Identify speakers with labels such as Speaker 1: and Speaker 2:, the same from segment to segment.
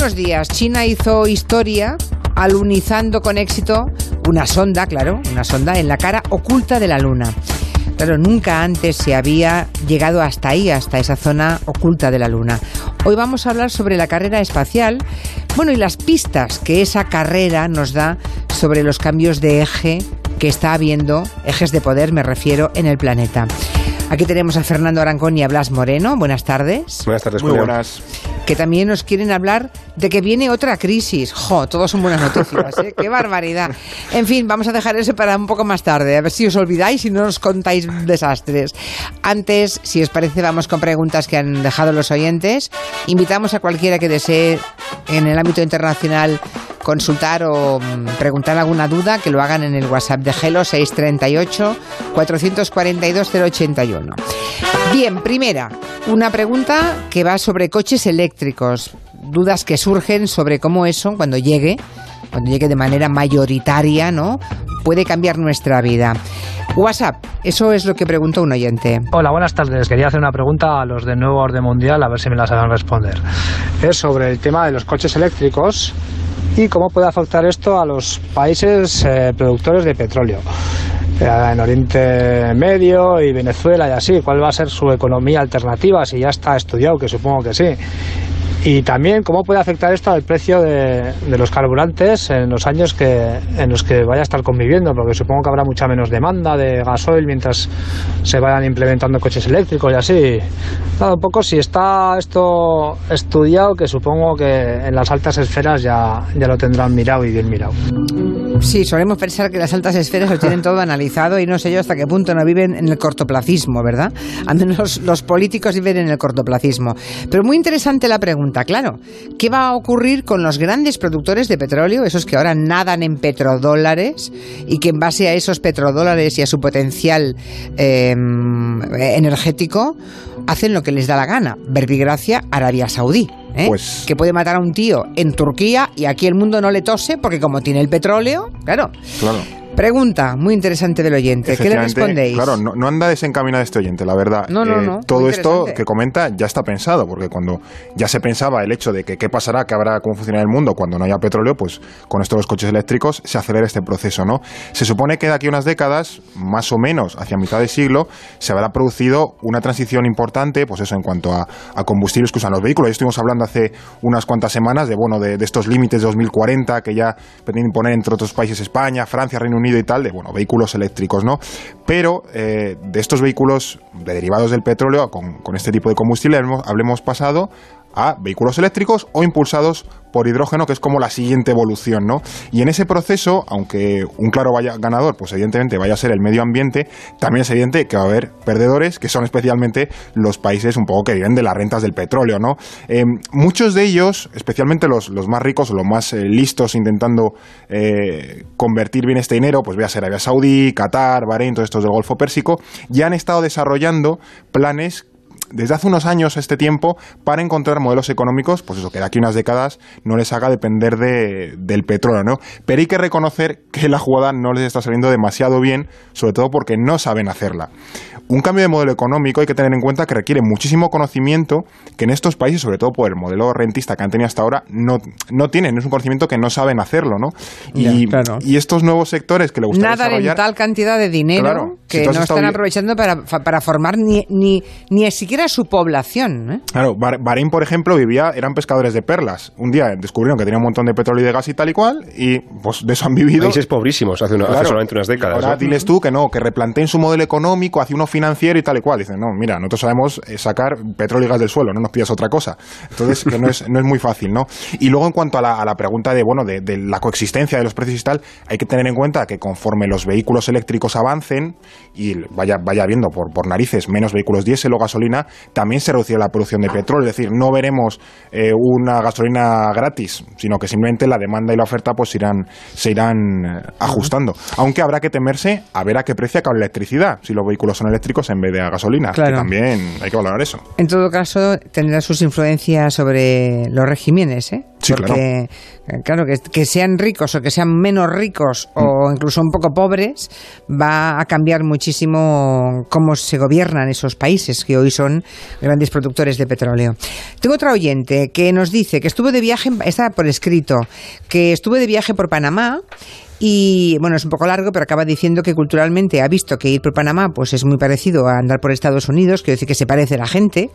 Speaker 1: unos días China hizo historia alunizando con éxito una sonda, claro, una sonda en la cara oculta de la Luna. Claro, nunca antes se había llegado hasta ahí, hasta esa zona oculta de la Luna. Hoy vamos a hablar sobre la carrera espacial, bueno, y las pistas que esa carrera nos da sobre los cambios de eje que está habiendo, ejes de poder me refiero, en el planeta. Aquí tenemos a Fernando Arancón y a Blas Moreno. Buenas tardes.
Speaker 2: Buenas tardes,
Speaker 3: Muy buenas.
Speaker 1: Que también nos quieren hablar de que viene otra crisis. ¡Jo! Todos son buenas noticias, ¿eh? ¡Qué barbaridad! En fin, vamos a dejar eso para un poco más tarde. A ver si os olvidáis y no nos contáis desastres. Antes, si os parece, vamos con preguntas que han dejado los oyentes. Invitamos a cualquiera que desee en el ámbito internacional consultar o mm, preguntar alguna duda, que lo hagan en el WhatsApp de Gelo 638 442 081. Bien, primera, una pregunta que va sobre coches eléctricos. Dudas que surgen sobre cómo eso, cuando llegue, cuando llegue de manera mayoritaria, ¿no? Puede cambiar nuestra vida. WhatsApp, eso es lo que preguntó un oyente.
Speaker 4: Hola, buenas tardes. Quería hacer una pregunta a los de Nuevo Orden Mundial, a ver si me la saben responder. Es sobre el tema de los coches eléctricos y cómo puede afectar esto a los países eh, productores de petróleo. En Oriente Medio y Venezuela y así, ¿cuál va a ser su economía alternativa? Si ya está estudiado, que supongo que sí. Y también cómo puede afectar esto al precio de, los carburantes en los años que, en los que vaya a estar conviviendo, porque supongo que habrá mucha menos demanda de gasoil mientras se vayan implementando coches eléctricos y así. Un poco si está esto estudiado, que supongo que en las altas esferas ya, ya lo tendrán mirado y bien mirado.
Speaker 1: Sí, solemos pensar que las altas esferas lo tienen todo analizado y no sé yo hasta qué punto no viven en el cortoplacismo, ¿verdad? Al menos los políticos viven en el cortoplacismo. Pero muy interesante la pregunta claro. ¿Qué va a ocurrir con los grandes productores de petróleo, esos que ahora nadan en petrodólares y que en base a esos petrodólares y a su potencial eh, energético hacen lo que les da la gana? Verbigracia, Arabia Saudí. ¿eh?
Speaker 3: Pues-
Speaker 1: que puede matar a un tío en Turquía y aquí el mundo no le tose porque como tiene el petróleo, claro.
Speaker 3: Claro.
Speaker 1: Pregunta muy interesante del oyente. ¿Qué le respondéis?
Speaker 3: Claro, no, no anda desencaminado este oyente, la verdad.
Speaker 1: No, no, no,
Speaker 3: Todo esto que comenta ya está pensado, porque cuando ya se pensaba el hecho de que qué pasará, qué habrá, cómo funcionará el mundo cuando no haya petróleo, pues con esto de los coches eléctricos se acelera este proceso, ¿no? Se supone que de aquí a unas décadas, más o menos hacia mitad de siglo, se habrá producido una transición importante, pues eso, en cuanto a, a combustibles que usan los vehículos. Ya estuvimos hablando hace unas cuantas semanas de, bueno, de, de estos límites de 2040 que ya pretenden imponer entre otros países España, Francia, Reino Unido y tal, de, bueno, vehículos eléctricos, ¿no? Pero eh, de estos vehículos de derivados del petróleo, con, con este tipo de combustible, hablemos, hablemos pasado a vehículos eléctricos o impulsados por hidrógeno, que es como la siguiente evolución, ¿no? Y en ese proceso, aunque un claro vaya ganador, pues evidentemente vaya a ser el medio ambiente, también es evidente que va a haber perdedores, que son especialmente los países un poco que viven de las rentas del petróleo, ¿no? Eh, muchos de ellos, especialmente los, los más ricos o los más eh, listos intentando eh, convertir bien este dinero, pues voy a ser Arabia Saudí, Qatar, Bahrein, todos estos del Golfo Pérsico, ya han estado desarrollando planes desde hace unos años a este tiempo para encontrar modelos económicos, pues eso, que de aquí a unas décadas no les haga depender de, del petróleo, ¿no? Pero hay que reconocer que la jugada no les está saliendo demasiado bien, sobre todo porque no saben hacerla. Un cambio de modelo económico hay que tener en cuenta que requiere muchísimo conocimiento que en estos países, sobre todo por el modelo rentista que han tenido hasta ahora, no, no tienen, es un conocimiento que no saben hacerlo, ¿no? Y,
Speaker 1: Ya, claro.
Speaker 3: y estos nuevos sectores que le gustaría
Speaker 1: Nada en
Speaker 3: desarrollar...
Speaker 1: tal cantidad de dinero
Speaker 3: Claro,
Speaker 1: que no están aprovechando para, para formar ni, ni, ni siquiera su población. ¿eh?
Speaker 3: Claro, Bah- Bahrein, por ejemplo, vivía, eran pescadores de perlas. Un día descubrieron que tenía un montón de petróleo y de gas y tal y cual, y pues de eso han vivido.
Speaker 2: Países pobrísimos hace, una- hace
Speaker 3: Claro.
Speaker 2: solamente unas décadas.
Speaker 3: Ahora
Speaker 2: ¿no?
Speaker 3: diles tú que no, que replanteen su modelo económico hacia uno financiero y tal y cual. Dicen, no, mira, nosotros sabemos eh, sacar petróleo y gas del suelo, no nos pidas otra cosa. Entonces, que no es, no es muy fácil, ¿no? Y luego, en cuanto a la, a la pregunta de, bueno, de, de la coexistencia de los precios y tal, hay que tener en cuenta que conforme los vehículos eléctricos avancen y vaya, vaya habiendo por, por narices menos vehículos diésel o gasolina, también se reducirá la producción de petróleo. Es decir, no veremos eh, una gasolina gratis, sino que simplemente la demanda y la oferta pues irán, se irán eh, ajustando. Aunque habrá que temerse a ver a qué precio acaba la electricidad, si los vehículos son eléctricos en vez de a gasolina.
Speaker 1: Claro.
Speaker 3: Que también hay que valorar eso.
Speaker 1: En todo caso, tendrá sus influencias sobre los regímenes, ¿eh? porque, claro, eh, que, sean ricos o que sean menos ricos o mm. incluso un poco pobres, va a cambiar muchísimo cómo se gobiernan esos países que hoy son grandes productores de petróleo. Tengo otra oyente que nos dice que estuvo de viaje, está por escrito, que estuvo de viaje por Panamá y bueno, es un poco largo, pero acaba diciendo que culturalmente ha visto que ir por Panamá pues es muy parecido a andar por Estados Unidos, quiero decir que se parece a la gente,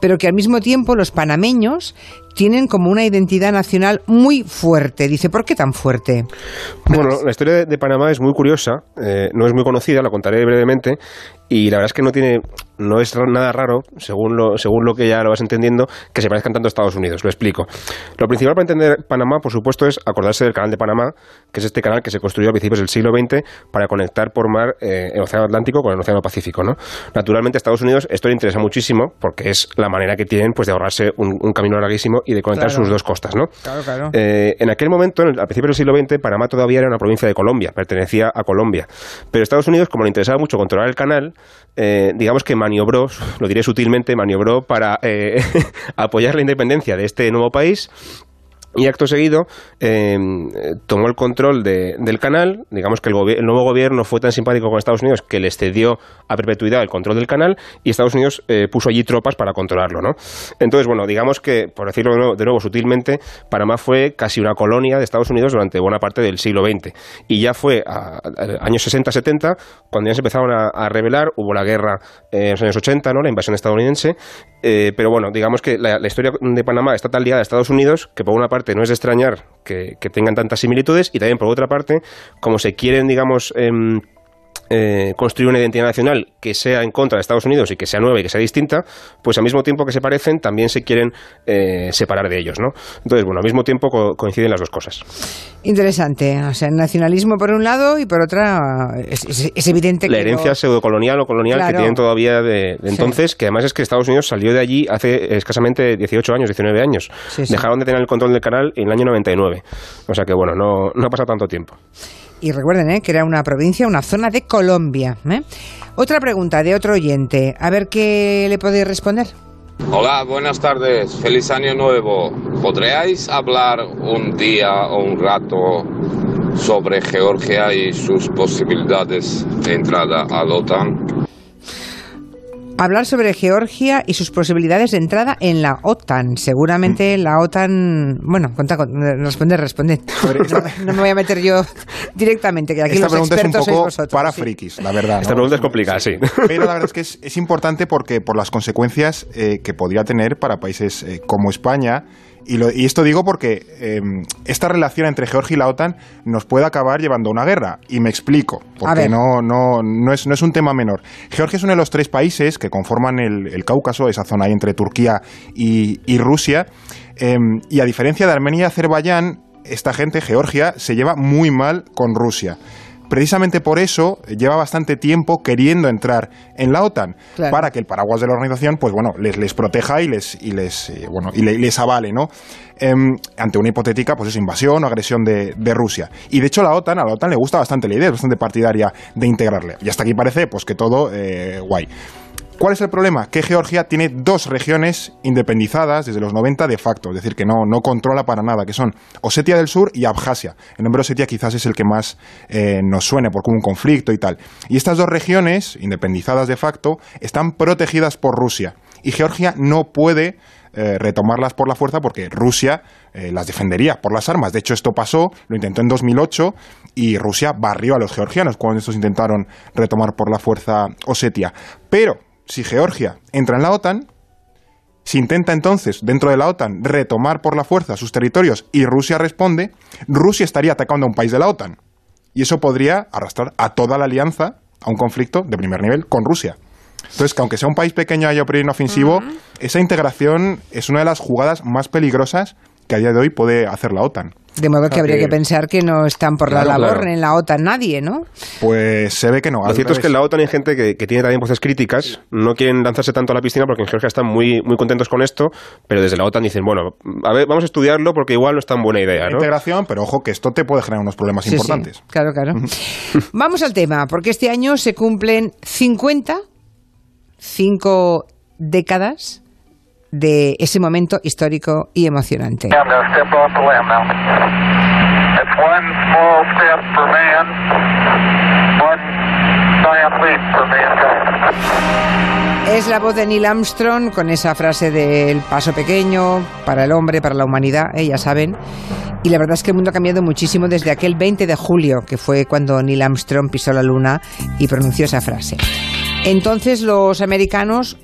Speaker 1: pero que al mismo tiempo los panameños tienen como una identidad nacional muy fuerte. Dice, ¿por qué tan fuerte?
Speaker 2: Bueno, la historia de, Panamá es muy curiosa, eh, no es muy conocida, la contaré brevemente, y la verdad es que no tiene no es nada raro, según lo, según lo que ya lo vas entendiendo, que se parezcan tanto a Estados Unidos. Lo explico. Lo principal para entender Panamá, por supuesto, es acordarse del canal de Panamá, que es este canal que se construyó a principios del siglo XX para conectar por mar eh, el Océano Atlántico con el Océano Pacífico. ¿no? Naturalmente, a Estados Unidos esto le interesa muchísimo porque es la manera que tienen pues, de ahorrarse un, camino larguísimo y de conectar sus dos costas. ¿no?
Speaker 1: Claro, claro.
Speaker 2: Eh, en aquel momento, al principio del siglo XX, Panamá todavía era una provincia de Colombia, pertenecía a Colombia. Pero Estados Unidos, como le interesaba mucho controlar el canal, eh, digamos que maniobró, lo diré sutilmente, maniobró para eh, apoyar la independencia de este nuevo país y acto seguido eh, tomó el control del canal. Digamos que el, nuevo gobierno fue tan simpático con Estados Unidos que les cedió a perpetuidad el control del canal y Estados Unidos eh, puso allí tropas para controlarlo. ¿no? Entonces, bueno, digamos que, por decirlo de nuevo, sutilmente, Panamá fue casi una colonia de Estados Unidos durante buena parte del siglo XX. Y ya fue a, años 60-70 cuando ya se empezaron a, rebelar, hubo la guerra en los años 80, ¿no? la invasión estadounidense. Eh, pero bueno, digamos que la, la historia de Panamá está tan ligada a Estados Unidos que por una parte no es de extrañar que, tengan tantas similitudes y también por otra parte, como se quieren, digamos, em, eh, construir una identidad nacional que sea en contra de Estados Unidos y que sea nueva y que sea distinta, pues al mismo tiempo que se parecen, también se quieren eh, separar de ellos, ¿no? Entonces, bueno, al mismo tiempo coinciden las dos cosas.
Speaker 1: Interesante. O sea, el nacionalismo por un lado y por otra es, evidente
Speaker 2: que... La herencia pseudocolonial o colonial que tienen todavía de, entonces, que además es que Estados Unidos salió de allí hace escasamente 18 años, 19 años. Dejaron de tener el control del canal en el año 99. O sea que, bueno, no, no ha pasado tanto tiempo.
Speaker 1: Y recuerden ¿eh? que era una provincia, una zona de Colombia. ¿eh? Otra pregunta de otro oyente. A ver qué le podéis responder.
Speaker 5: Hola, buenas tardes. Feliz año nuevo. ¿Podríais hablar un día o un rato sobre Georgia y sus posibilidades de entrada a la OTAN?
Speaker 1: Hablar sobre Georgia y sus posibilidades de entrada en la OTAN. Seguramente mm. la OTAN. Bueno, conta, responde, responde. No, me voy a meter yo directamente, que aquí
Speaker 3: Esta
Speaker 1: los
Speaker 3: pregunta
Speaker 1: expertos
Speaker 3: es un poco
Speaker 1: vosotros,
Speaker 3: para frikis, la verdad.
Speaker 2: Esta pregunta es complicada, sí.
Speaker 3: Pero la verdad es que es, importante porque por las consecuencias eh, que podría tener para países eh, como España y, esto digo porque em, esta relación entre Georgia y la OTAN nos puede acabar llevando a una guerra. Y me explico, porque no, no, no, es, no es un tema menor. Georgia es uno de los tres países que conforman el, Cáucaso, esa zona ahí entre Turquía y, Rusia. Em, y a diferencia de Armenia y Azerbaiyán, esta gente, Georgia, se lleva muy mal con Rusia precisamente por eso lleva bastante tiempo queriendo entrar en la OTAN para que el paraguas de la organización pues bueno les, les proteja y les y les eh, bueno y les avale no em, ante una hipotética pues es invasión o agresión de, Rusia. Y de hecho la OTAN a la OTAN le gusta bastante la idea es bastante partidaria de integrarle. Y hasta aquí parece pues que todo eh, guay ¿Cuál es el problema? Que Georgia tiene dos regiones independizadas desde los 90 de facto, es decir, que no, no controla para nada, que son Osetia del Sur y Abjasia. El nombre Osetia quizás es el que más eh, nos suene por como un conflicto y tal. Y estas dos regiones, independizadas de facto, están protegidas por Rusia. Y Georgia no puede eh, retomarlas por la fuerza porque Rusia eh, las defendería por las armas. De hecho, esto pasó, lo intentó en 2008 y Rusia barrió a los georgianos cuando estos intentaron retomar por la fuerza Osetia. Pero si Georgia entra en la OTAN, si intenta entonces, dentro de la OTAN, retomar por la fuerza sus territorios y Rusia responde, Rusia estaría atacando a un país de la OTAN. Y eso podría arrastrar a toda la alianza a un conflicto de primer nivel con Rusia. Entonces, que aunque sea un país pequeño haya un ofensivo, esa integración es una de las jugadas más peligrosas que a día de hoy puede hacer la OTAN.
Speaker 1: De modo que habría que pensar que no están por la labor en la OTAN nadie, ¿no?
Speaker 3: Pues se ve que no.
Speaker 2: Lo cierto es que en la OTAN hay gente que, tiene también voces críticas, no quieren lanzarse tanto a la piscina porque en Georgia están muy, muy contentos con esto, pero desde la OTAN dicen, bueno, a ver, vamos a estudiarlo porque igual no es tan buena idea, ¿no?
Speaker 3: Integración, pero ojo que esto te puede generar unos problemas importantes.
Speaker 1: claro, claro. vamos al tema, porque este año se cumplen 50, cinco décadas de ese momento histórico y emocionante. Es la voz de Neil Armstrong con esa frase del paso pequeño para el hombre, para la humanidad, eh, ya saben. Y la verdad es que el mundo ha cambiado muchísimo desde aquel 20 de julio, que fue cuando Neil Armstrong pisó la luna y pronunció esa frase. Entonces los americanos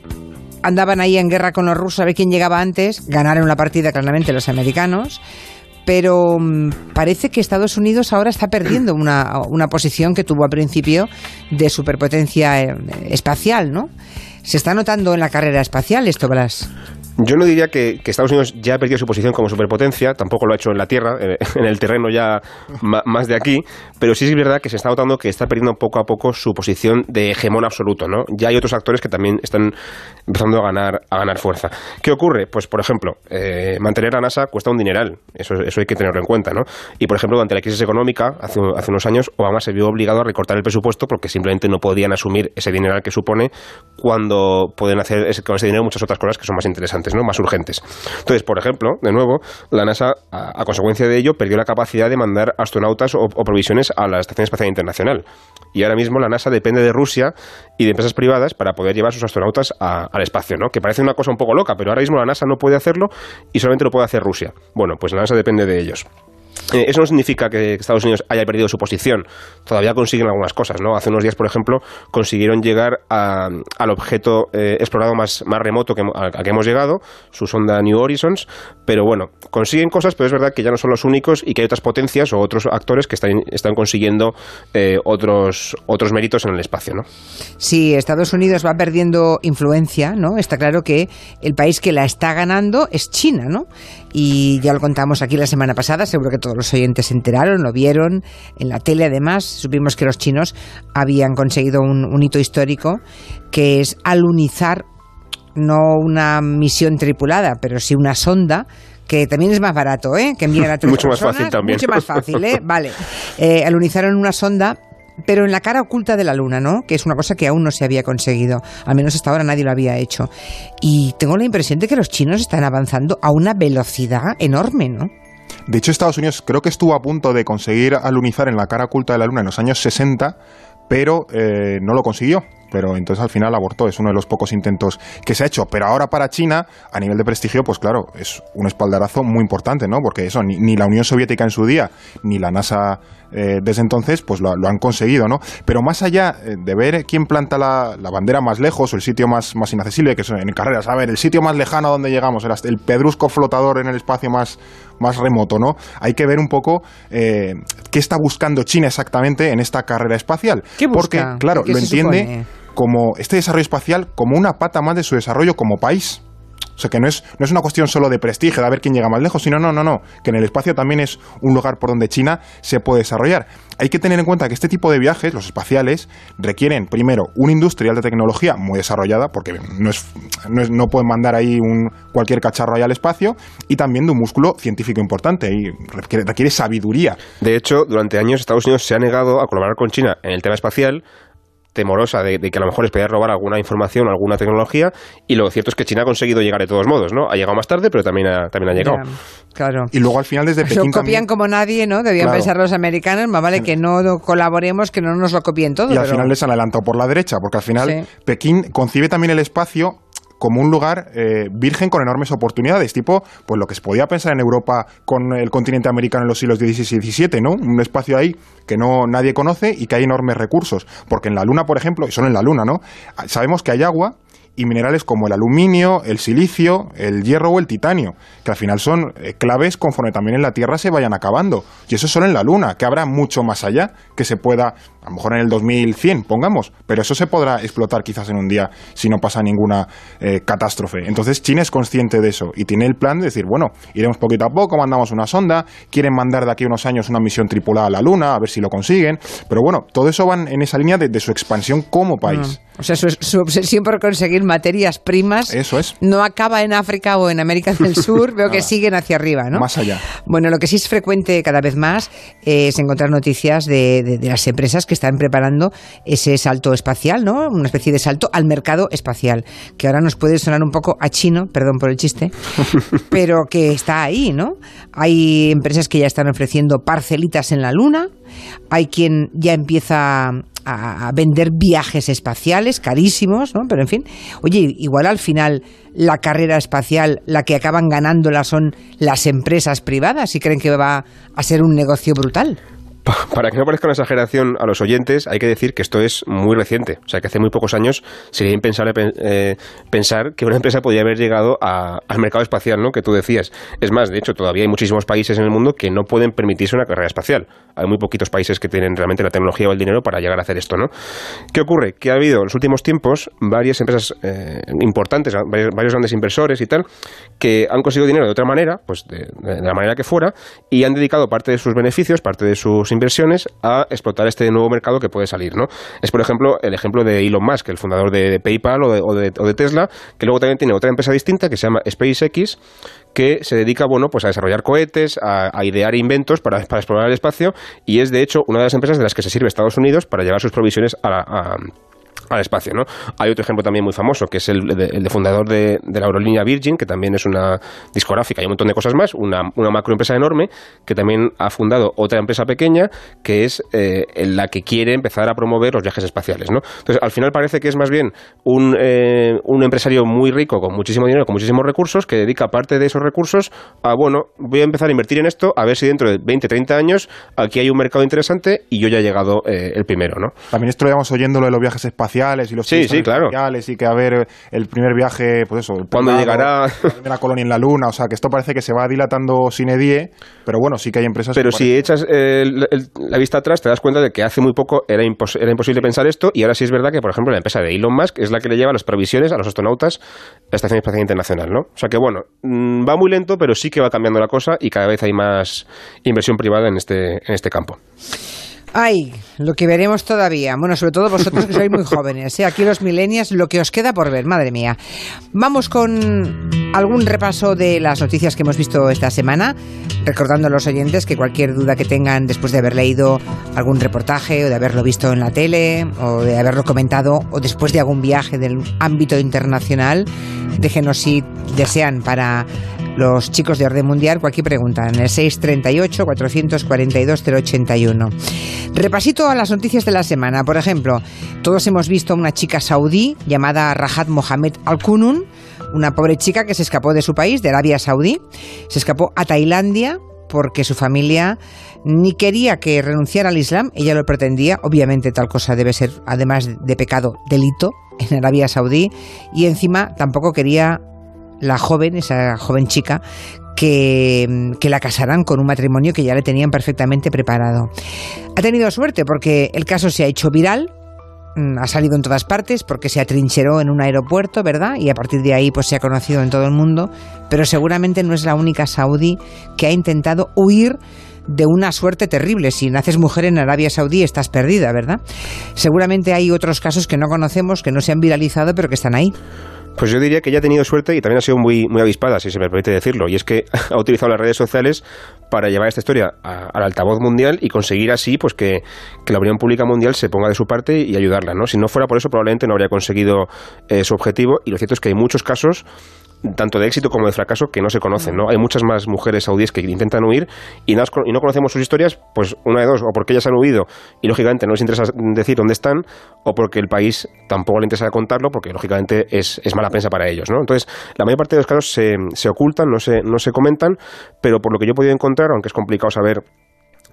Speaker 1: andaban ahí en guerra con los rusos a ver quién llegaba antes. Ganaron la partida claramente los americanos pero mm, parece que Estados Unidos ahora está perdiendo una, una posición que tuvo al principio de superpotencia eh, espacial, ¿no? Se está notando en la carrera espacial esto, Blas.
Speaker 2: Yo no diría que, Estados Unidos ya ha perdido su posición como superpotencia, tampoco lo ha hecho en la Tierra, en el terreno ya más de aquí, pero sí es verdad que se está notando que está perdiendo poco a poco su posición de hegemón absoluto, ¿no? Ya hay otros actores que también están empezando a ganar, a ganar fuerza. ¿Qué ocurre? Pues, por ejemplo, eh, mantener a NASA cuesta un dineral, eso, eso hay que tenerlo en cuenta, ¿no? Y, por ejemplo, durante la crisis económica, hace, hace unos años, Obama se vio obligado a recortar el presupuesto porque simplemente no podían asumir ese dineral que supone cuando pueden hacer con ese dinero muchas otras cosas que son más interesantes, ¿no? Más urgentes. Entonces, por ejemplo, de nuevo, la NASA, a, consecuencia de ello, perdió la capacidad de mandar astronautas o, provisiones a la Estación Espacial Internacional. Y ahora mismo la NASA depende de Rusia y de empresas privadas para poder llevar sus astronautas al espacio, ¿no? Que parece una cosa un poco loca, pero ahora mismo la NASA no puede hacerlo y solamente lo puede hacer Rusia. Bueno, pues la NASA depende de ellos. Eh, eso no significa que Estados Unidos haya perdido su posición. Todavía consiguen algunas cosas, ¿no? Hace unos días, por ejemplo, consiguieron llegar al objeto eh, explorado más, remoto que, al, que hemos llegado, su sonda New Horizons, pero bueno, consiguen cosas, pero es verdad que ya no son los únicos y que hay otras potencias o otros actores que están, están consiguiendo eh, otros, otros méritos en el espacio, ¿no?
Speaker 1: Sí, Estados Unidos va perdiendo influencia, ¿no? Está claro que el país que la está ganando es China, ¿no? Y ya lo contamos aquí la semana pasada, seguro que todos los oyentes se enteraron, lo vieron en la tele además, supimos que los chinos habían conseguido un, hito histórico que es alunizar no una misión tripulada, pero sí una sonda que también es más barato, ¿eh? Que enviar a tres
Speaker 2: Mucho más fácil también.
Speaker 1: Mucho más fácil, ¿eh? Vale. Eh, alunizaron una sonda pero en la cara oculta de la luna, ¿no? Que es una cosa que aún no se había conseguido. Al menos hasta ahora nadie lo había hecho. Y tengo la impresión de que los chinos están avanzando a una velocidad enorme, ¿no?
Speaker 3: De hecho, Estados Unidos creo que estuvo a punto de conseguir alunizar en la cara oculta de la luna en los años 60, pero eh, no lo consiguió pero entonces al final abortó. Es uno de los pocos intentos que se ha hecho. Pero ahora para China, a nivel de prestigio, pues claro, es un espaldarazo muy importante, ¿no? Porque eso, ni, la Unión Soviética en su día, ni la NASA eh, desde entonces, pues lo, han conseguido, ¿no? Pero más allá eh, de ver quién planta la, bandera más lejos o el sitio más, más inaccesible, que es en carreras, a ver, el sitio más lejano a donde llegamos, el, pedrusco flotador en el espacio más, más remoto, ¿no? Hay que ver un poco eh, qué está buscando China exactamente en esta carrera espacial.
Speaker 1: ¿Qué
Speaker 3: Porque, claro, lo entiende como este desarrollo espacial como una pata más de su desarrollo como país. O sea, que no es, no es una cuestión solo de prestigio, de ver quién llega más lejos, sino no, no, no, que en el espacio también es un lugar por donde China se puede desarrollar. Hay que tener en cuenta que este tipo de viajes, los espaciales, requieren primero una industria de tecnología muy desarrollada, porque no, es, no, no pueden mandar ahí un, cualquier cacharro ahí al espacio, y también de un músculo científico importante, y requiere sabiduría.
Speaker 2: De hecho, durante años Estados Unidos se ha negado a colaborar con China en el tema espacial, temorosa de, que a lo mejor les podía robar alguna información, alguna tecnología, y lo cierto es que China ha conseguido llegar de todos modos, ¿no? Ha llegado más tarde, pero también ha, también ha llegado.
Speaker 1: claro.
Speaker 3: Y luego al final desde Pekín
Speaker 1: Lo copian como nadie, ¿no? Debían pensar los americanos, más vale que no colaboremos, que no nos lo copien todo.
Speaker 3: Y al final les han adelantado por la derecha, porque al final Pekín concibe también el espacio como un lugar eh, virgen con enormes oportunidades, tipo pues lo que se podía pensar en Europa con el continente americano en los siglos XVI y XVII, ¿no? Un espacio ahí que no nadie conoce y que hay enormes recursos, porque en la Luna, por ejemplo, y solo en la Luna, ¿no? Sabemos que hay agua, y minerales como el aluminio, el silicio, el hierro o el titanio, que al final son eh, claves conforme también en la Tierra se vayan acabando. Y eso solo en la Luna, que habrá mucho más allá que se pueda, a lo mejor en el 2100, pongamos, pero eso se podrá explotar quizás en un día si no pasa ninguna eh, catástrofe. Entonces China es consciente de eso y tiene el plan de decir, bueno, iremos poquito a poco, mandamos una sonda, quieren mandar de aquí a unos años una misión tripulada a la Luna, a ver si lo consiguen, pero bueno, todo eso va en esa línea de, su expansión como país.
Speaker 1: O sea, su, obsesión por conseguir materias primas
Speaker 3: Eso es.
Speaker 1: no acaba en África o en América del Sur, veo que siguen hacia arriba, ¿no?
Speaker 3: Más allá.
Speaker 1: Bueno, lo que sí es frecuente cada vez más es encontrar noticias de, de- de las empresas que están preparando ese salto espacial, ¿no? Una especie de salto al mercado espacial, que ahora nos puede sonar un poco a chino, perdón por el chiste, pero que está ahí, ¿no? Hay empresas que ya están ofreciendo parcelitas en la Luna, hay quien ya empieza a, vender viajes espaciales carísimos, ¿no? Pero en fin, oye, igual al final la carrera espacial, la que acaban ganándola son las empresas privadas y creen que va a ser un negocio brutal.
Speaker 2: Pa- Para que no parezca una exageración a los oyentes, hay que decir que esto es muy reciente. O sea, que hace muy pocos años sería impensable pen- eh, pensar que una empresa podría haber llegado a- al mercado espacial, ¿no? Que tú decías. Es más, de hecho, todavía hay muchísimos países en el mundo que no pueden permitirse una carrera espacial. Hay muy poquitos países que tienen realmente la tecnología o el dinero para llegar a hacer esto, ¿no? ¿Qué ocurre? Que ha habido en los últimos tiempos varias empresas eh, importantes, varios, varios grandes inversores y tal, que han conseguido dinero de otra manera, pues de, la manera que fuera, y han dedicado parte de sus beneficios, parte de sus inversiones a explotar este nuevo mercado que puede salir, ¿no? Es, por ejemplo, el ejemplo de Elon Musk, el fundador de, PayPal o de Tesla, que luego también tiene otra empresa distinta que se llama SpaceX, que se dedica, bueno, pues a desarrollar cohetes, a, a idear inventos para, para explorar el espacio, y es, de hecho, una de las empresas de las que se sirve Estados Unidos para llevar sus provisiones a la- a- al espacio, ¿no? Hay otro ejemplo también muy famoso, que es el de, el de fundador de, la aerolínea Virgin, que también es una discográfica y un montón de cosas más, una, una macroempresa enorme, que también ha fundado otra empresa pequeña, que es eh, la que quiere empezar a promover los viajes espaciales, ¿no? Entonces, al final parece que es más bien un, eh, un empresario muy rico, con muchísimo dinero, con muchísimos recursos, que dedica parte de esos recursos a, bueno, voy a empezar a invertir en esto, a ver si dentro de 20, 30 años aquí hay un mercado interesante y yo ya he llegado eh, el primero, ¿no?
Speaker 3: También esto lo llevamos oyendo lo de los viajes espaciales y los
Speaker 2: Sí, sí, claro.
Speaker 3: espaciales y que a ver el primer viaje, pues eso, el
Speaker 2: ¿Cuándo
Speaker 3: privado,
Speaker 2: llegará?
Speaker 3: la primera colonia en la luna, o sea, que esto parece que se va dilatando sin edie, pero bueno, sí que hay empresas
Speaker 2: Pero
Speaker 3: que
Speaker 2: si echas eh, el- el- la vista atrás, te das cuenta de que hace muy poco era, impos- era imposible pensar esto, y ahora sí es verdad que, por ejemplo, la empresa de Elon Musk es la que le lleva las provisiones a los astronautas a la Estación Espacial Internacional, ¿no? O sea que, bueno, mm, va muy lento, pero sí que va cambiando la cosa y cada vez hay más inversión privada en este, en este campo.
Speaker 1: Ay, lo que veremos todavía. Bueno, sobre todo vosotros que sois muy jóvenes. ¿eh? Aquí los millennials, lo que os queda por ver, madre mía. Vamos con algún repaso de las noticias que hemos visto esta semana, recordando a los oyentes que cualquier duda que tengan después de haber leído algún reportaje o de haberlo visto en la tele o de haberlo comentado o después de algún viaje del ámbito internacional, déjenos si desean para los chicos de Orden Mundial cualquier pregunta en el 638 442 081. Repasito a las noticias de la semana. Por ejemplo, todos hemos visto a una chica saudí llamada Rahat Mohamed Al-Kunun, una pobre chica que se escapó de su país, de Arabia Saudí, se escapó a Tailandia porque su familia ni quería que renunciara al Islam, ella lo pretendía, obviamente tal cosa debe ser, además de pecado, delito en Arabia Saudí, y encima tampoco quería la joven, esa joven chica, que, que la casaran con un matrimonio que ya le tenían perfectamente preparado. Ha tenido suerte porque el caso se ha hecho viral, mm, ha salido en todas partes porque se atrincheró en un aeropuerto, ¿verdad? Y a partir de ahí pues se ha conocido en todo el mundo, pero seguramente no es la única saudí que ha intentado huir de una suerte terrible. Si naces mujer en Arabia Saudí estás perdida, ¿verdad? Seguramente hay otros casos que no conocemos, que no se han viralizado, pero que están ahí.
Speaker 2: Pues yo diría que ella ha tenido suerte y también ha sido muy, muy avispada, si se me permite decirlo. Y es que ha utilizado las redes sociales para llevar esta historia a- al altavoz mundial y conseguir así pues que, que la opinión pública mundial se ponga de su parte y ayudarla. ¿no? Si no fuera por eso, probablemente no habría conseguido eh, su objetivo. Y lo cierto es que hay muchos casos tanto de éxito como de fracaso que no se conocen, ¿no? Hay muchas más mujeres saudíes que intentan huir y no, y no conocemos sus historias, pues una de dos, o porque ellas han huido y lógicamente no les interesa decir dónde están, o porque el país tampoco le interesa contarlo, porque lógicamente es, es mala prensa para ellos, ¿no? Entonces, la mayor parte de los casos se, se ocultan, no se, no se comentan, pero por lo que yo he podido encontrar, aunque es complicado saber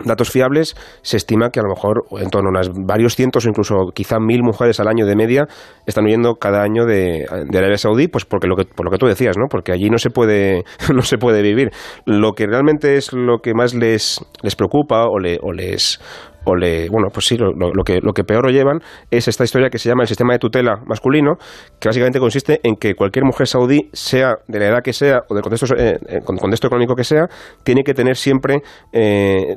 Speaker 2: datos fiables, se estima que a lo mejor en torno a unas varios cientos o incluso quizá mil mujeres al año de media están huyendo cada año de, Arabia Saudí, pues porque lo que, por lo que tú decías, ¿no? Porque allí no se puede, no se puede vivir. Lo que realmente es lo que más les, les preocupa o les o le, bueno, pues sí, lo, lo, que, lo que peor lo llevan es esta historia que se llama el sistema de tutela masculino, que básicamente consiste en que cualquier mujer saudí, sea de la edad que sea o del contexto, eh, eh contexto económico que sea, tiene que tener siempre eh,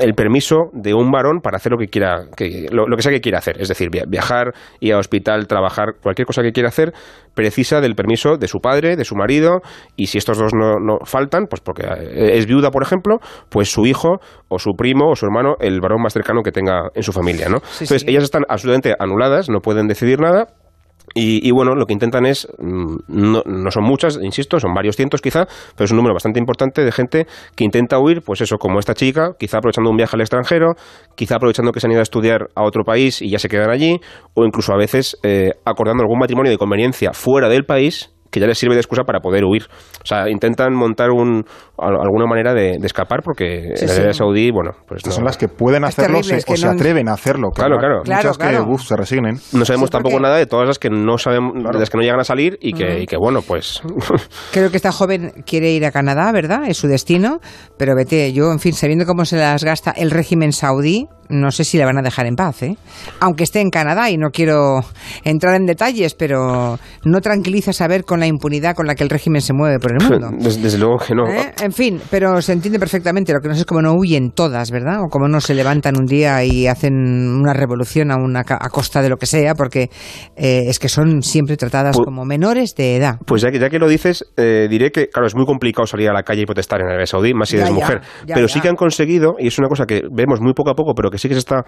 Speaker 2: el permiso de un varón para hacer lo que quiera, que, lo, que sea que quiera hacer, es decir, viajar, ir al hospital, trabajar, cualquier cosa que quiera hacer, precisa del permiso de su padre, de su marido, y si estos dos no, no faltan, pues porque eh, es viuda, por ejemplo, pues su hijo o su primo o su hermano, el varón más cercano que tenga en su familia, ¿no? Entonces, ellas están absolutamente anuladas, no pueden decidir nada, y, bueno, lo que intentan es, mm, no, no, son muchas, insisto, son varios cientos quizá, pero es un número bastante importante de gente que intenta huir, pues eso, como esta chica, quizá aprovechando un viaje al extranjero, quizá aprovechando que se han ido a estudiar a otro país y ya se quedan allí, o incluso a veces eh, acordando algún matrimonio de conveniencia fuera del país que ya les sirve de excusa para poder huir. O sea, intentan montar un, alguna manera de, escapar porque en la Arabia Saudí, bueno, pues
Speaker 3: no. Son las que pueden hacerlo o se atreven a hacerlo.
Speaker 2: Claro, claro.
Speaker 3: Muchas que se resignen.
Speaker 2: No sabemos tampoco nada de todas las que no sabemos, las que no llegan a salir y que, y que bueno, pues...
Speaker 1: Creo que esta joven quiere ir a Canadá, ¿verdad? Es su destino, pero vete, yo, en fin, sabiendo cómo se las gasta el régimen saudí, no sé si la van a dejar en paz, ¿eh? Aunque esté en Canadá y no quiero entrar en detalles, pero no tranquiliza saber con la impunidad con la que el régimen se mueve por el mundo.
Speaker 2: Desde, luego que no.
Speaker 1: ¿Eh? En fin, pero se entiende perfectamente. Lo que no sé es cómo no huyen todas, ¿verdad? O cómo no se levantan un día y hacen una revolución a, una, a costa de lo que sea, porque eh, es que son siempre tratadas pues como menores de edad.
Speaker 2: Pues ya que, ya que lo dices, eh, diré que, claro, es muy complicado salir a la calle y protestar en Arabia Saudí, más si eres mujer. pero sí que han conseguido, y es una cosa que vemos muy poco a poco, pero que sí que se está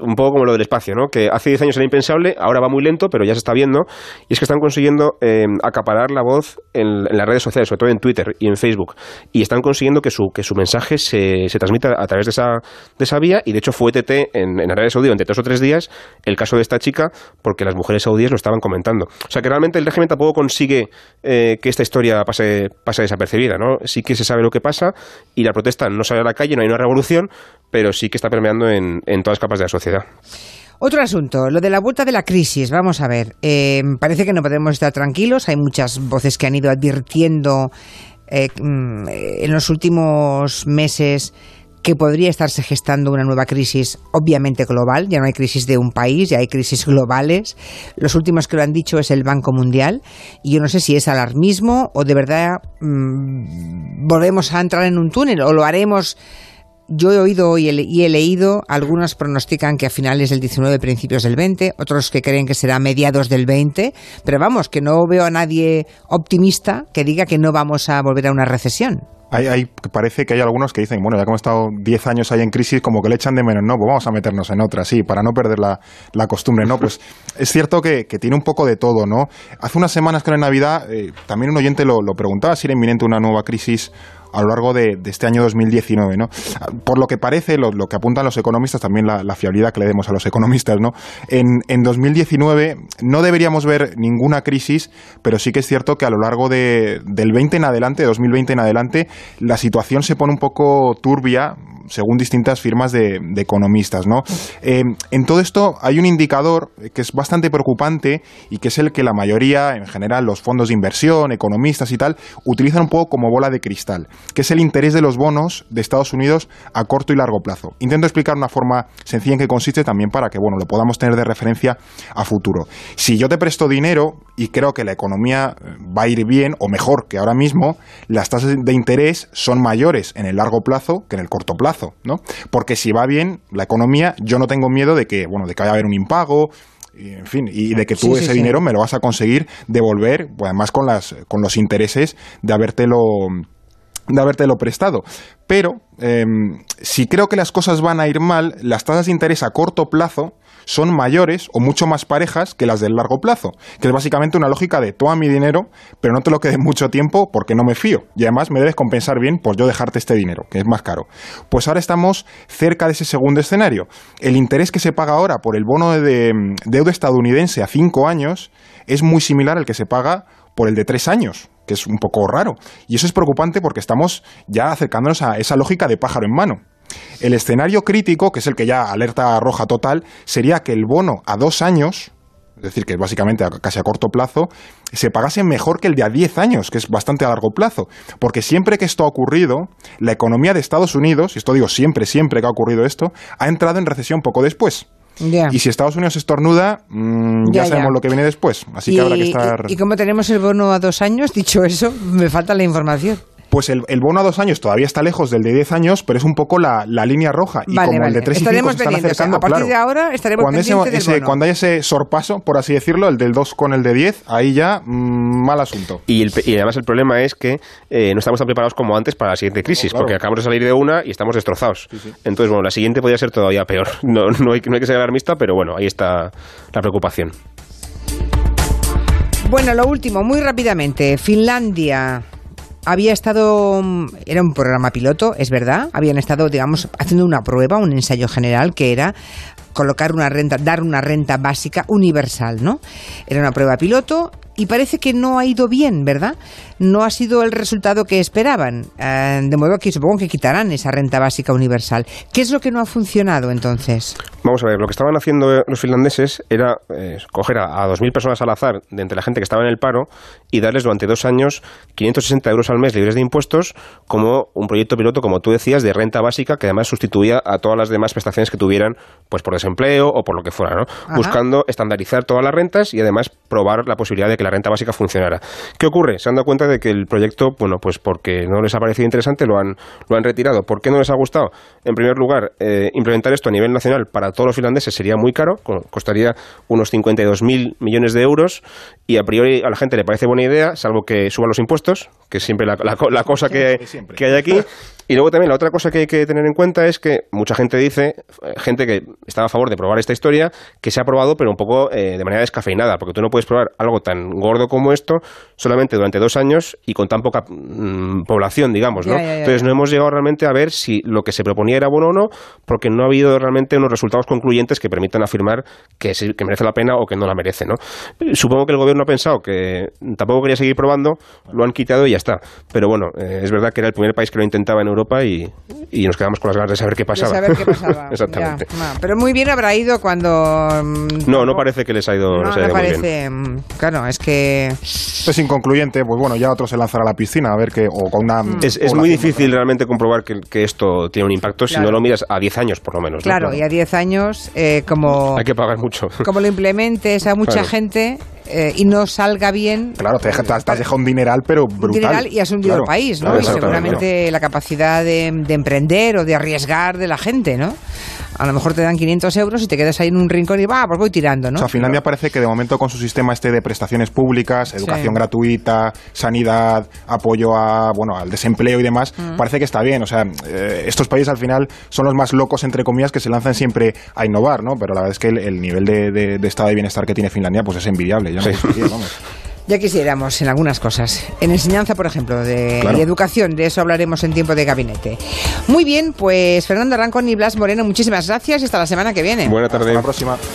Speaker 2: un poco como lo del espacio, ¿no? Que hace 10 años era impensable, ahora va muy lento, pero ya se está viendo. Y es que están consiguiendo eh, acaparar la voz en, las redes sociales, sobre todo en Twitter y en Facebook. Y están consiguiendo que su, que su mensaje se, se transmita a través de esa, de esa vía. Y de hecho fue TT en, en Arabia Saudí durante dos o tres días el caso de esta chica, porque las mujeres saudíes lo estaban comentando. O sea que realmente el régimen tampoco consigue eh, que esta historia pase, pase desapercibida, ¿no? Sí que se sabe lo que pasa y la protesta no sale a la calle, no hay una revolución, pero sí que está permeando en, en todas las capas de la sociedad.
Speaker 1: Otro asunto, lo de la vuelta de la crisis. Vamos a ver, eh, parece que no podemos estar tranquilos. Hay muchas voces que han ido advirtiendo eh, mm, en los últimos meses que podría estarse gestando una nueva crisis, obviamente global. Ya no hay crisis de un país, ya hay crisis globales. Los últimos que lo han dicho es el Banco Mundial. Y yo no sé si es alarmismo o de verdad mm, volvemos a entrar en un túnel o lo haremos yo he oído y he, leído, algunos pronostican que a finales del 19, principios del 20, otros que creen que será mediados del 20, pero vamos, que no veo a nadie optimista que diga que no vamos a volver a una recesión.
Speaker 3: Hay, parece que hay algunos que dicen, bueno, ya que hemos estado 10 años ahí en crisis, como que le echan de menos, no, pues vamos a meternos en otra, sí, para no perder la, costumbre, ¿no? Pues es cierto que, tiene un poco de todo, ¿no? Hace unas semanas que en Navidad, eh, también un oyente lo, lo preguntaba si era inminente una nueva crisis a lo largo de, este año 2019. ¿no? Por lo que parece, lo, que apuntan los economistas, también la, fiabilidad que le demos a los economistas, ¿no? En, en 2019 no deberíamos ver ninguna crisis, pero sí que es cierto que a lo largo de, del 20 en adelante, 2020 en adelante, la situación se pone un poco turbia, según distintas firmas de, economistas. ¿no? Eh, en todo esto hay un indicador que es bastante preocupante y que es el que la mayoría, en general los fondos de inversión, economistas y tal, utilizan un poco como bola de cristal, que es el interés de los bonos de Estados Unidos a corto y largo plazo. Intento explicar una forma sencilla en qué consiste también para que bueno, lo podamos tener de referencia a futuro. Si yo te presto dinero y creo que la economía va a ir bien o mejor que ahora mismo, las tasas de interés son mayores en el largo plazo que en el corto plazo. ¿No? Porque si va bien la economía, yo no tengo miedo de que, bueno, de que vaya a haber un impago, y, en fin, y de que tú ese dinero me lo vas a conseguir devolver, pues además con, las, con los intereses de habértelo de habértelo prestado. Pero em, si creo que las cosas van a ir mal, las tasas de interés a corto plazo son mayores o mucho más parejas que las del largo plazo, que es básicamente una lógica de toma mi dinero, pero no te lo quedes mucho tiempo porque no me fío. Y además me debes compensar bien por yo dejarte este dinero, que es más caro. Pues ahora estamos cerca de ese segundo escenario. El interés que se paga ahora por el bono de deuda estadounidense a cinco años es muy similar al que se paga por el de tres años, que es un poco raro. Y eso es preocupante porque estamos ya acercándonos a esa lógica de pájaro en mano. El escenario crítico, que es el que ya alerta roja total, sería que el bono a dos años es decir, que básicamente a, casi a corto plazo, se pagase mejor que el de a 10 años, que es bastante a largo plazo. Porque siempre que esto ha ocurrido, la economía de Estados Unidos, y esto digo siempre, siempre que ha ocurrido esto, ha entrado en recesión poco después. Y si Estados Unidos estornuda, mm, ya,
Speaker 1: Ya,
Speaker 3: sabemos
Speaker 1: ya.
Speaker 3: lo que viene después. Así que habrá que estar.
Speaker 1: y, y como tenemos el bono a dos años, dicho eso, me falta la información.
Speaker 3: Pues el, el bono a dos años todavía está lejos del de 10 años, pero es un poco la, la línea roja. Y
Speaker 1: Vale,
Speaker 3: como
Speaker 1: vale.
Speaker 3: el de 3 y 5
Speaker 1: Estaremos
Speaker 3: se están acercando,
Speaker 1: A partir
Speaker 3: claro.
Speaker 1: de ahora estaremos
Speaker 3: cuando, ese-
Speaker 1: pendientes del
Speaker 3: ese-
Speaker 1: bono.
Speaker 3: cuando haya ese sorpaso, por así decirlo, el del 2 con el de 10, ahí ya mm, mal asunto.
Speaker 2: Y, el y además el problema es que eh, no estamos tan preparados como antes para la siguiente crisis,
Speaker 3: claro.
Speaker 2: porque acabamos de salir de una y estamos destrozados. Entonces, bueno, la siguiente podría ser todavía peor. No, no, hay, que- no hay que ser alarmista, pero bueno, ahí está la preocupación.
Speaker 1: Bueno, lo último, muy rápidamente. Finlandia había estado, mm, era un programa piloto, es verdad, habían estado, digamos, haciendo una prueba, un ensayo general que era colocar una renta, dar una renta básica universal, ¿no? Era una prueba piloto y parece que no ha ido bien, ¿verdad? No ha sido el resultado que esperaban. Eh, de modo que supongo que quitarán esa renta básica universal. ¿Qué es lo que no ha funcionado entonces?
Speaker 2: Vamos a ver, lo que estaban haciendo los finlandeses era eh, coger a, a 2.000 personas al azar de entre la gente que estaba en el paro y darles durante dos años 560 euros al mes libres de impuestos como un proyecto piloto, como tú decías, de renta básica que además sustituía a todas las demás prestaciones que tuvieran pues por desempleo o por lo que fuera, ¿no? Buscando estandarizar todas las rentas y además probar la posibilidad de que la renta básica funcionara. ¿Qué ocurre? Se han dado cuenta de que el proyecto, bueno, pues porque no les ha parecido interesante, lo han, lo han retirado. ¿Por qué no les ha gustado? En primer lugar, eh, implementar esto a nivel nacional para todos los finlandeses sería muy caro, co- costaría unos 52.000 millones de euros y a priori a la gente le parece buena idea, salvo que suban los impuestos, que es siempre la, la la cosa que, que hay aquí. Y luego también la otra cosa que hay que tener en cuenta es que mucha gente dice, eh, gente que estaba a favor de probar esta historia, que se ha probado pero un poco eh, de manera descafeinada, porque tú no puedes probar algo tan gordo como esto solamente durante dos años y con tan poca mm, población, digamos, ¿no?
Speaker 1: Ya, ya, ya,
Speaker 2: Entonces no hemos llegado realmente a ver si lo que se proponía era bueno o no, porque no ha habido realmente unos resultados concluyentes que permitan afirmar que, sí- que merece la pena o que no la merece, ¿no? Eh, Supongo que el gobierno ha pensado que tampoco quería seguir probando, lo han quitado y ya está. Pero bueno, eh, es verdad que era el primer país que lo intentaba en Europa y, y nos quedamos con las ganas de saber qué
Speaker 1: De
Speaker 2: pasaba.
Speaker 1: saber qué pasaba.
Speaker 2: Exactamente.
Speaker 1: Ya, no, pero muy bien habrá ido cuando... mm,
Speaker 2: No, no parece que les ha ido,
Speaker 1: No,
Speaker 2: les
Speaker 1: no
Speaker 2: muy
Speaker 1: parece. mm, Claro, es que.
Speaker 3: Inconcluyente, pues bueno, ya otro se lanzará a la piscina a ver qué. O con una.
Speaker 1: Mm.
Speaker 2: Es, es muy difícil realmente comprobar que, que esto tiene un impacto si no lo miras a 10 años, por lo menos. ¿no?
Speaker 1: Claro, y a 10 años, eh, como,
Speaker 2: Hay que pagar mucho.
Speaker 1: como lo implementes a mucha
Speaker 2: Claro.
Speaker 1: gente eh, y no salga bien.
Speaker 3: Claro, te, deja- te has has dejado un dineral, pero brutal.
Speaker 1: dineral y has hundido
Speaker 3: Claro,
Speaker 1: el país, ¿no?
Speaker 3: claro,
Speaker 1: y seguramente la capacidad de, de emprender o de arriesgar de la gente, ¿no? A lo mejor te dan 500 euros y te quedas ahí en un rincón y va, pues voy tirando, ¿no?
Speaker 3: O sea, Finlandia parece que de momento con su sistema este de prestaciones públicas, educación gratuita, sanidad, apoyo a bueno al desempleo y demás,
Speaker 1: Mm.
Speaker 3: parece que está bien. O sea, eh, estos países al final son los más locos entre comillas que se lanzan siempre a innovar, ¿no? Pero la verdad es que el, el nivel de, de- de estado de bienestar que tiene Finlandia pues es envidiable. Ya gustaría, vamos.
Speaker 1: Ya quisiéramos en algunas cosas. En enseñanza, por ejemplo, de
Speaker 3: Claro.
Speaker 1: y educación, de eso hablaremos en tiempo de gabinete. Muy bien, pues Fernando Rancón y Blas Moreno, muchísimas gracias y hasta la semana que viene.
Speaker 2: Buena
Speaker 3: Hasta
Speaker 2: tarde.
Speaker 3: la próxima.